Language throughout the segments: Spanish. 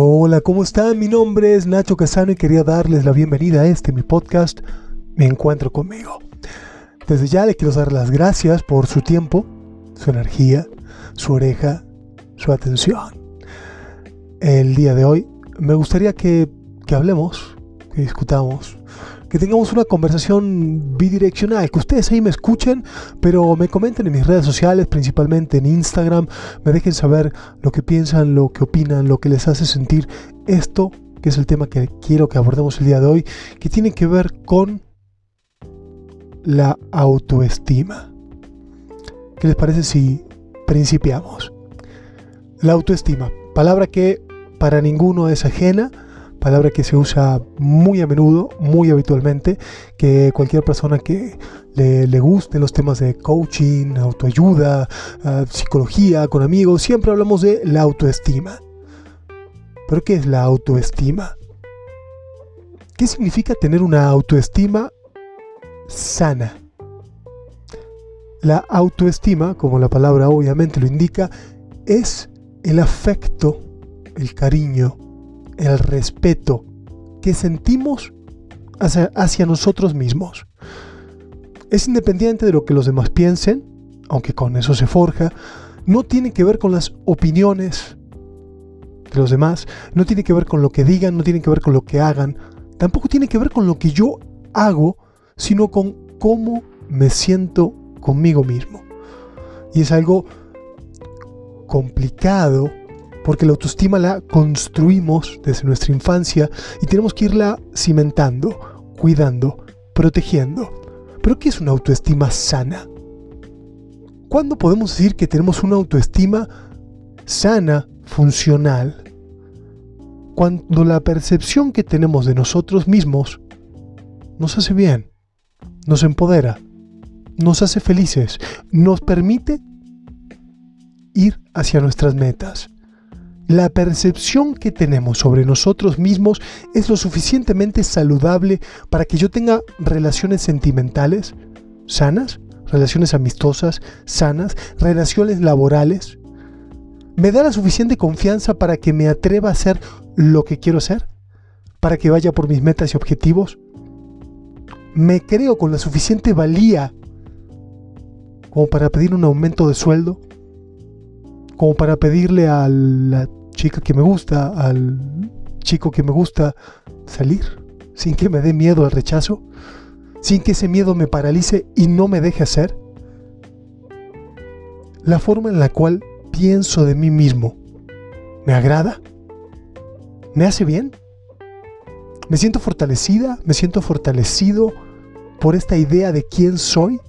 Hola, ¿cómo están? Mi nombre es Nacho Casano y quería darles la bienvenida a este mi podcast, Me Encuentro conmigo. Desde ya le quiero dar las gracias por su tiempo, su energía, su oreja, su atención. El día de hoy me gustaría que, que hablemos, discutamos que tengamos una conversación bidireccional, que ustedes ahí me escuchen, pero me comenten en mis redes sociales, principalmente en Instagram, me dejen saber lo que piensan, lo que opinan, lo que les hace sentir esto, que es el tema que quiero que abordemos el día de hoy, que tiene que ver con la autoestima. ¿Qué les parece si principiamos? La autoestima, palabra que para ninguno es ajena, palabra que se usa muy a menudo, muy habitualmente, que cualquier persona que le, le guste los temas de coaching, autoayuda, ah, psicología, con amigos, siempre hablamos de la autoestima. ¿Pero qué es la autoestima? ¿Qué significa tener una autoestima sana? La autoestima, como la palabra obviamente lo indica, es el afecto, el cariño, el respeto que sentimos hacia, nosotros mismos. Es independiente de lo que los demás piensen, aunque con eso se forja, no tiene que ver con las opiniones de los demás, no tiene que ver con lo que digan, no tiene que ver con lo que hagan, tampoco tiene que ver con lo que yo hago, sino con cómo me siento conmigo mismo. Y es algo complicado porque la autoestima la construimos desde nuestra infancia y tenemos que irla cimentando, cuidando, protegiendo. Pero ¿qué es una autoestima sana? ¿Cuándo podemos decir que tenemos una autoestima sana, funcional? Cuando la percepción que tenemos de nosotros mismos nos hace bien, nos empodera, nos hace felices, nos permite ir hacia nuestras metas la percepción que tenemos sobre nosotros mismos es lo suficientemente saludable para que yo tenga relaciones sentimentales sanas, relaciones amistosas sanas, relaciones laborales. ¿Me da la suficiente confianza para que me atreva a hacer lo que quiero hacer? ¿Para que vaya por mis metas y objetivos? ¿Me creo con la suficiente valía como para pedir un aumento de sueldo? como para pedirle a la chica que me gusta, al chico que me gusta, salir sin que me dé miedo al rechazo, sin que ese miedo me paralice y no me deje hacer. La forma en la cual pienso de mí mismo, ¿me agrada? ¿Me hace bien? ¿Me siento fortalecida? ¿Me siento fortalecido por esta idea de quién soy?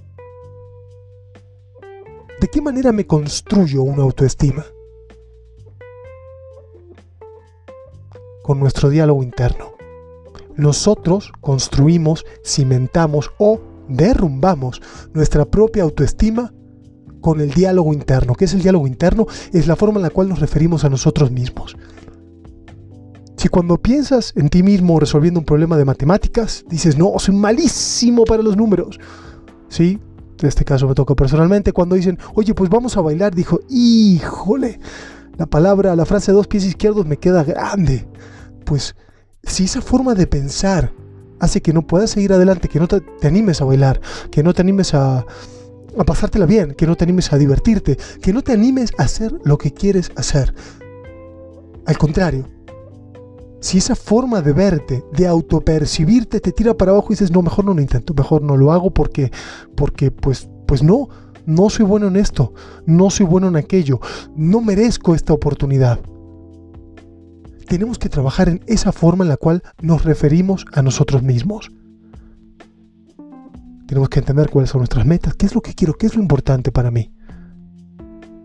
¿De qué manera me construyo una autoestima? Con nuestro diálogo interno. Nosotros construimos, cimentamos o derrumbamos nuestra propia autoestima con el diálogo interno. ¿Qué es el diálogo interno? Es la forma en la cual nos referimos a nosotros mismos. Si cuando piensas en ti mismo resolviendo un problema de matemáticas, dices, no, soy malísimo para los números. Sí, en este caso me toca personalmente. Cuando dicen, oye, pues vamos a bailar, dijo, híjole, la palabra, la frase dos pies izquierdos me queda grande. Pues si esa forma de pensar hace que no puedas seguir adelante, que no te, animes a bailar, que no te animes a, pasártela bien, que no te animes a divertirte, que no te animes a hacer lo que quieres hacer. Al contrario, si esa forma de verte, de autopercibirte, te tira para abajo y dices, no, mejor no lo intento, mejor no lo hago porque, porque pues, pues no, no soy bueno en esto, no soy bueno en aquello, no merezco esta oportunidad. Tenemos que trabajar en esa forma en la cual nos referimos a nosotros mismos. Tenemos que entender cuáles son nuestras metas, qué es lo que quiero, qué es lo importante para mí,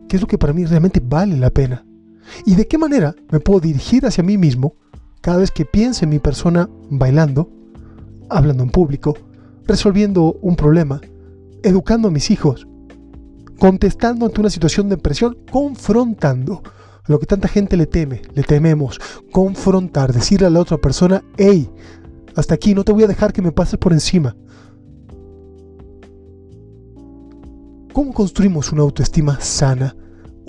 qué es lo que para mí realmente vale la pena y de qué manera me puedo dirigir hacia mí mismo cada vez que piense en mi persona bailando, hablando en público, resolviendo un problema, educando a mis hijos, contestando ante una situación de presión, confrontando lo que tanta gente le teme, le tememos, confrontar, decirle a la otra persona, hey, hasta aquí, no te voy a dejar que me pases por encima. ¿Cómo construimos una autoestima sana?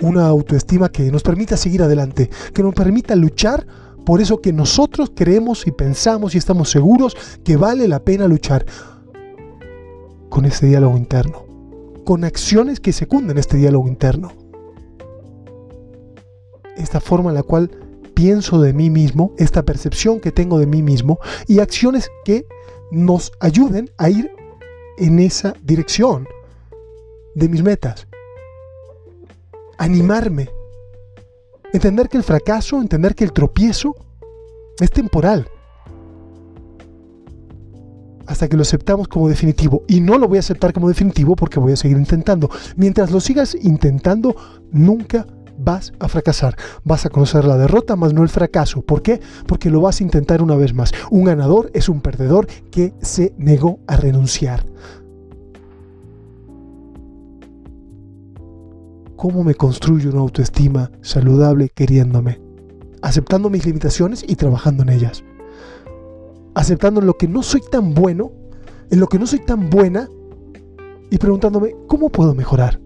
Una autoestima que nos permita seguir adelante, que nos permita luchar por eso que nosotros creemos y pensamos y estamos seguros que vale la pena luchar con este diálogo interno, con acciones que secunden este diálogo interno. Esta forma en la cual pienso de mí mismo, esta percepción que tengo de mí mismo y acciones que nos ayuden a ir en esa dirección de mis metas. Animarme. Entender que el fracaso, entender que el tropiezo es temporal. Hasta que lo aceptamos como definitivo. Y no lo voy a aceptar como definitivo porque voy a seguir intentando. Mientras lo sigas intentando, nunca vas a fracasar. Vas a conocer la derrota, más no el fracaso. ¿Por qué? Porque lo vas a intentar una vez más. Un ganador es un perdedor que se negó a renunciar. ¿Cómo me construyo una autoestima saludable queriéndome? Aceptando mis limitaciones y trabajando en ellas. Aceptando lo que no soy tan bueno, en lo que no soy tan buena y preguntándome, ¿cómo puedo mejorar?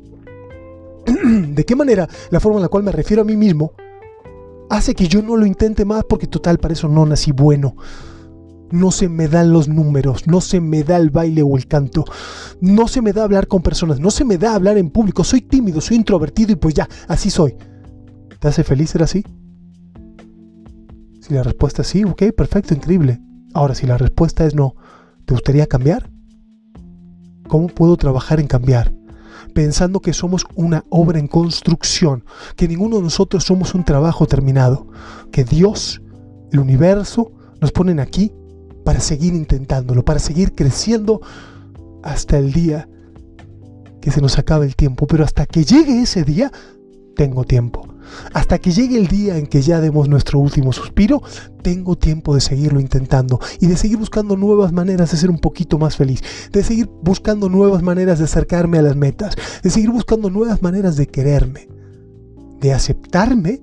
¿De qué manera la forma en la cual me refiero a mí mismo hace que yo no lo intente más porque total para eso no nací bueno? No se me dan los números, no se me da el baile o el canto, no se me da hablar con personas, no se me da hablar en público, soy tímido, soy introvertido y pues ya, así soy. ¿Te hace feliz ser así? Si la respuesta es sí, ok, perfecto, increíble. Ahora, si la respuesta es no, ¿te gustaría cambiar? ¿Cómo puedo trabajar en cambiar? Pensando que somos una obra en construcción, que ninguno de nosotros somos un trabajo terminado, que Dios, el universo, nos ponen aquí para seguir intentándolo, para seguir creciendo hasta el día que se nos acabe el tiempo. Pero hasta que llegue ese día, tengo tiempo. Hasta que llegue el día en que ya demos nuestro último suspiro, tengo tiempo de seguirlo intentando y de seguir buscando nuevas maneras de ser un poquito más feliz, de seguir buscando nuevas maneras de acercarme a las metas, de seguir buscando nuevas maneras de quererme, de aceptarme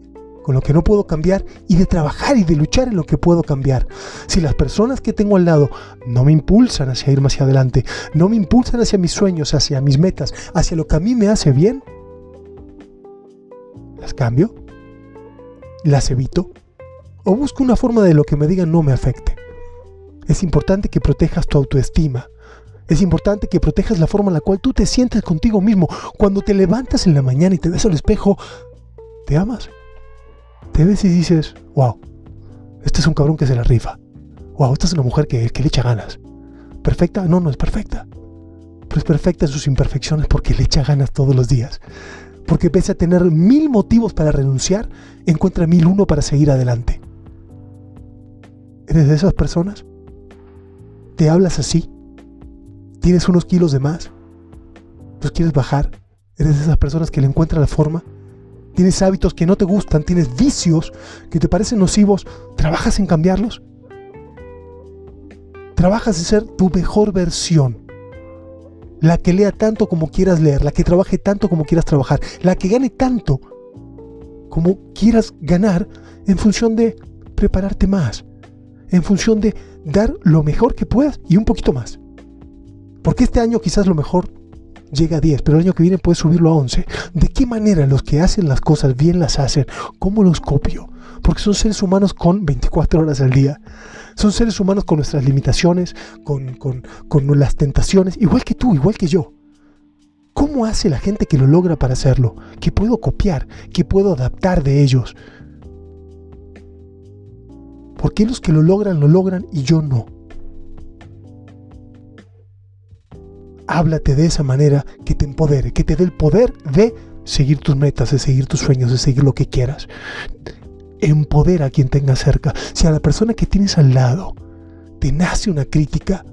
con lo que no puedo cambiar y de trabajar y de luchar en lo que puedo cambiar. Si las personas que tengo al lado no me impulsan hacia ir más hacia adelante, no me impulsan hacia mis sueños, hacia mis metas, hacia lo que a mí me hace bien, las cambio, las evito o busco una forma de lo que me digan no me afecte. Es importante que protejas tu autoestima. Es importante que protejas la forma en la cual tú te sientes contigo mismo. Cuando te levantas en la mañana y te ves al espejo, te amas. Te ves y dices, wow, este es un cabrón que se la rifa. Wow, esta es una mujer que, que le echa ganas. ¿Perfecta? No, no es perfecta. Pero es perfecta en sus imperfecciones porque le echa ganas todos los días porque pese a tener mil motivos para renunciar, encuentra mil uno para seguir adelante. ¿Eres de esas personas? ¿Te hablas así? ¿Tienes unos kilos de más? ¿Los quieres bajar? ¿Eres de esas personas que le encuentran la forma? ¿Tienes hábitos que no te gustan? ¿Tienes vicios que te parecen nocivos? ¿Trabajas en cambiarlos? ¿Trabajas en ser tu mejor versión? La que lea tanto como quieras leer, la que trabaje tanto como quieras trabajar, la que gane tanto como quieras ganar en función de prepararte más, en función de dar lo mejor que puedas y un poquito más. Porque este año quizás lo mejor llega a 10, pero el año que viene puedes subirlo a 11. ¿De qué manera los que hacen las cosas bien las hacen? ¿Cómo los copio? Porque son seres humanos con 24 horas al día. Son seres humanos con nuestras limitaciones, con, con, las tentaciones, igual que tú, igual que yo. ¿Cómo hace la gente que lo logra para hacerlo? ¿Qué puedo copiar? ¿Qué puedo adaptar de ellos? ¿Por qué los que lo logran lo logran y yo no? Háblate de esa manera que te empodere, que te dé el poder de seguir tus metas, de seguir tus sueños, de seguir lo que quieras empodera a quien tenga cerca. Si a la persona que tienes al lado te nace una crítica,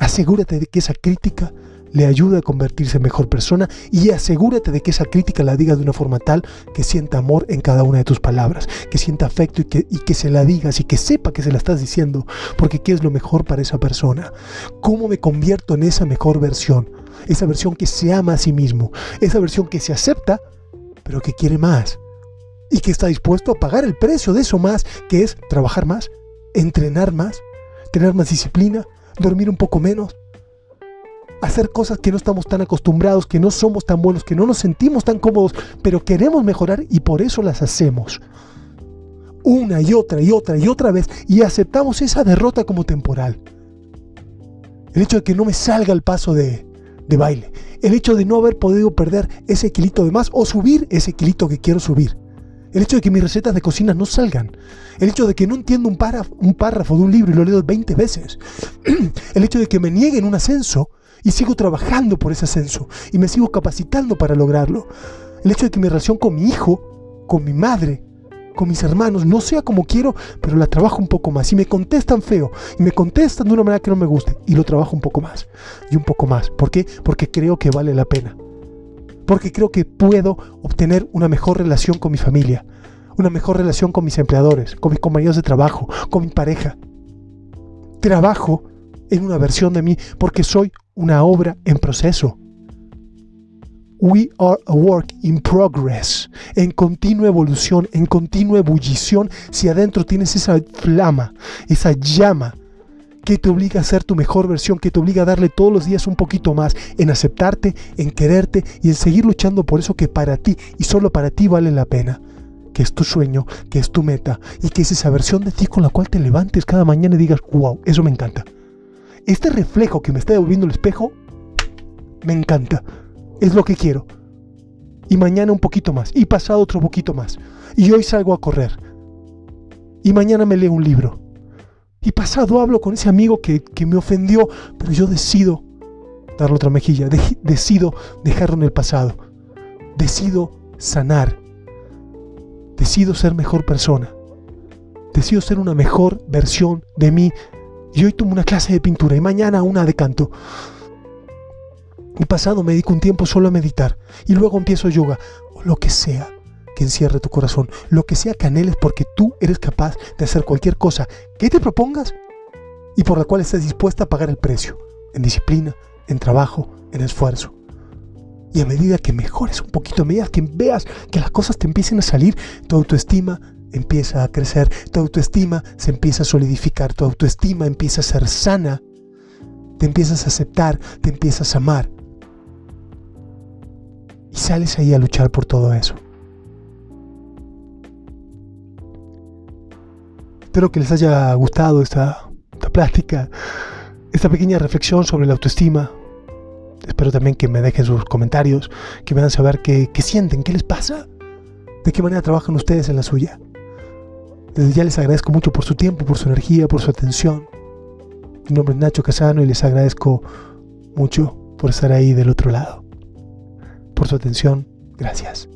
asegúrate de que esa crítica le ayude a convertirse en mejor persona y asegúrate de que esa crítica la digas de una forma tal que sienta amor en cada una de tus palabras, que sienta afecto y que, y que se la digas y que sepa que se la estás diciendo porque quieres lo mejor para esa persona. ¿Cómo me convierto en esa mejor versión? Esa versión que se ama a sí mismo, esa versión que se acepta, pero que quiere más y que está dispuesto a pagar el precio de eso más, que es trabajar más, entrenar más, tener más disciplina, dormir un poco menos, hacer cosas que no estamos tan acostumbrados, que no somos tan buenos, que no nos sentimos tan cómodos, pero queremos mejorar y por eso las hacemos. una y otra y otra y otra vez y aceptamos esa derrota como temporal. El hecho de que no me salga el paso de, de baile. El hecho de no haber podido perder ese kilito de más o subir ese kilito que quiero subir. El hecho de que mis recetas de cocina no salgan. El hecho de que no entiendo un párrafo, un párrafo de un libro y lo leo 20 veces. El hecho de que me nieguen un ascenso y sigo trabajando por ese ascenso y me sigo capacitando para lograrlo. El hecho de que mi relación con mi hijo, con mi madre, con mis hermanos no sea como quiero, pero la trabajo un poco más. Y me contestan feo, y me contestan de una manera que no me guste, y lo trabajo un poco más, y un poco más. ¿Por qué? Porque creo que vale la pena. Porque creo que puedo obtener una mejor relación con mi familia, una mejor relación con mis empleadores, con mis compañeros de trabajo, con mi pareja. Trabajo en una versión de mí porque soy una obra en proceso. We are a work in progress, en continua evolución, en continua ebullición, si adentro tienes esa flama, esa llama que te obliga a ser tu mejor versión, que te obliga a darle todos los días un poquito más, en aceptarte, en quererte y en seguir luchando por eso que para ti y solo para ti vale la pena, que es tu sueño, que es tu meta y que es esa versión de ti con la cual te levantes cada mañana y digas, wow, eso me encanta. Este reflejo que me está devolviendo el espejo, me encanta es lo que quiero. Y mañana un poquito más. Y pasado otro poquito más. Y hoy salgo a correr. Y mañana me leo un libro. Y pasado hablo con ese amigo que, me ofendió. Pero yo decido darle otra mejilla. decido dejarlo en el pasado. Decido sanar. Decido ser mejor persona. Decido ser una mejor versión de mí. Y hoy tomo una clase de pintura y mañana una de canto. Mi pasado me dedico un tiempo solo a meditar y luego empiezo yoga o lo que sea que encierre tu corazón, lo que sea que anheles porque tú eres capaz de hacer cualquier cosa que te propongas y por la cual estés dispuesta a pagar el precio, en disciplina, en trabajo, en esfuerzo. Y a medida que mejores un poquito, a medida que veas que las cosas te empiecen a salir, tu autoestima empieza a crecer, tu autoestima se empieza a solidificar, tu autoestima empieza a ser sana, te empiezas a aceptar, te empiezas a amar y sales ahí a luchar por todo eso. Espero que les haya gustado esta, esta plástica, esta pequeña reflexión sobre la autoestima. Espero también que me dejen sus comentarios, que me hagan saber qué sienten, qué les pasa, de qué manera trabajan ustedes en la suya. Desde ya les agradezco mucho por su tiempo, por su energía, por su atención. Mi nombre es Nacho Casano y les agradezco mucho por estar ahí del otro lado por su atención. Gracias.